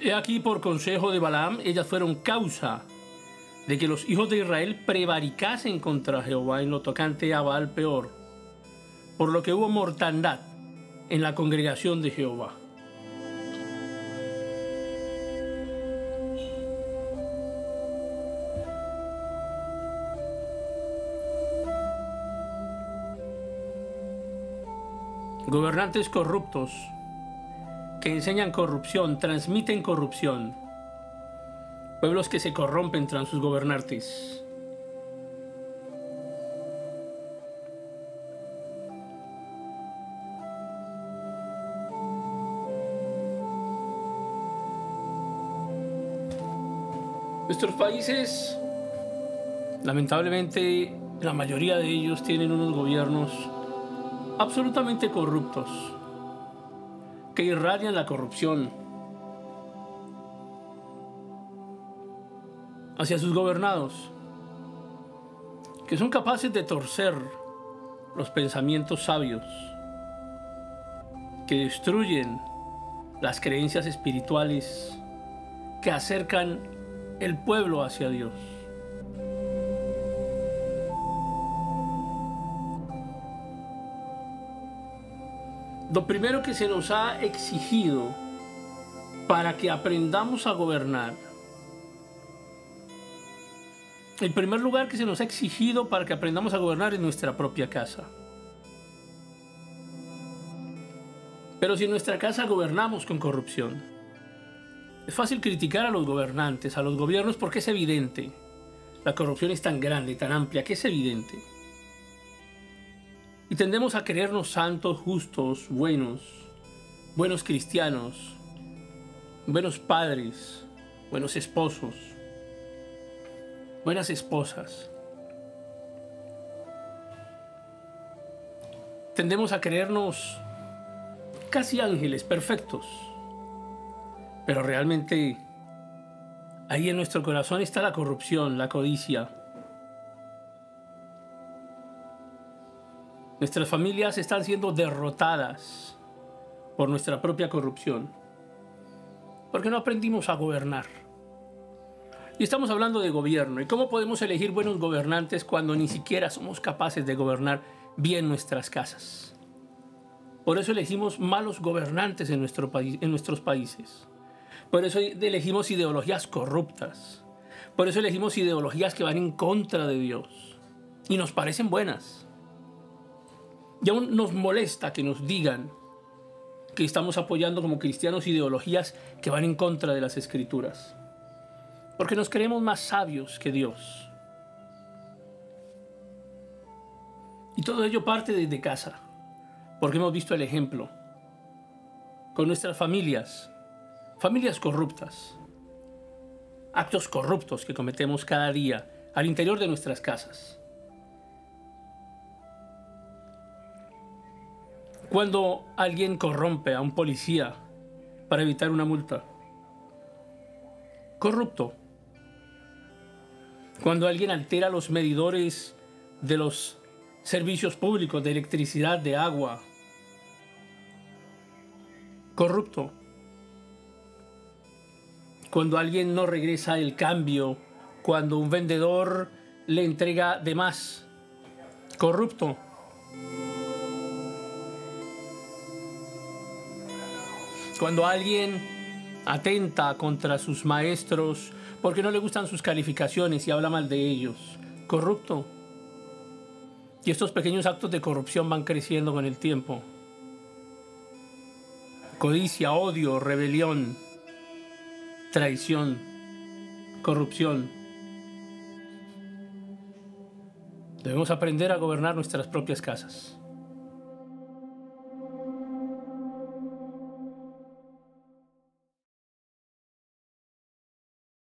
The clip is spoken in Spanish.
He aquí por consejo de Balaam, ellas fueron causa de que los hijos de Israel prevaricasen contra Jehová en lo tocante a Baal peor, por lo que hubo mortandad en la congregación de Jehová. Gobernantes corruptos que enseñan corrupción, transmiten corrupción. Pueblos que se corrompen tras sus gobernantes. Nuestros países, lamentablemente, la mayoría de ellos tienen unos gobiernos absolutamente corruptos, que irradian la corrupción hacia sus gobernados, que son capaces de torcer los pensamientos sabios, que destruyen las creencias espirituales, que acercan el pueblo hacia Dios. Lo primero que se nos ha exigido para que aprendamos a gobernar, el primer lugar que se nos ha exigido para que aprendamos a gobernar es nuestra propia casa. Pero si en nuestra casa gobernamos con corrupción, es fácil criticar a los gobernantes, a los gobiernos, porque es evidente. La corrupción es tan grande, tan amplia, que es evidente. Y tendemos a creernos santos, justos, buenos, buenos cristianos, buenos padres, buenos esposos, buenas esposas. Tendemos a creernos casi ángeles perfectos, pero realmente ahí en nuestro corazón está la corrupción, la codicia, Nuestras familias están siendo derrotadas por nuestra propia corrupción, porque no aprendimos a gobernar. Y estamos hablando de gobierno. ¿Y cómo podemos elegir buenos gobernantes cuando ni siquiera somos capaces de gobernar bien nuestras casas? Por eso elegimos malos gobernantes en, nuestro país, en nuestros países. Por eso elegimos ideologías corruptas. Por eso elegimos ideologías que van en contra de Dios. Y nos parecen buenas. Y aún nos molesta que nos digan que estamos apoyando como cristianos ideologías que van en contra de las escrituras. Porque nos creemos más sabios que Dios. Y todo ello parte desde casa, porque hemos visto el ejemplo con nuestras familias, familias corruptas, actos corruptos que cometemos cada día al interior de nuestras casas. Cuando alguien corrompe a un policía para evitar una multa. Corrupto. Cuando alguien altera los medidores de los servicios públicos de electricidad, de agua. Corrupto. Cuando alguien no regresa el cambio, cuando un vendedor le entrega de más. Corrupto. Cuando alguien atenta contra sus maestros porque no le gustan sus calificaciones y habla mal de ellos. Corrupto. Y estos pequeños actos de corrupción van creciendo con el tiempo. Codicia, odio, rebelión, traición, corrupción. Debemos aprender a gobernar nuestras propias casas.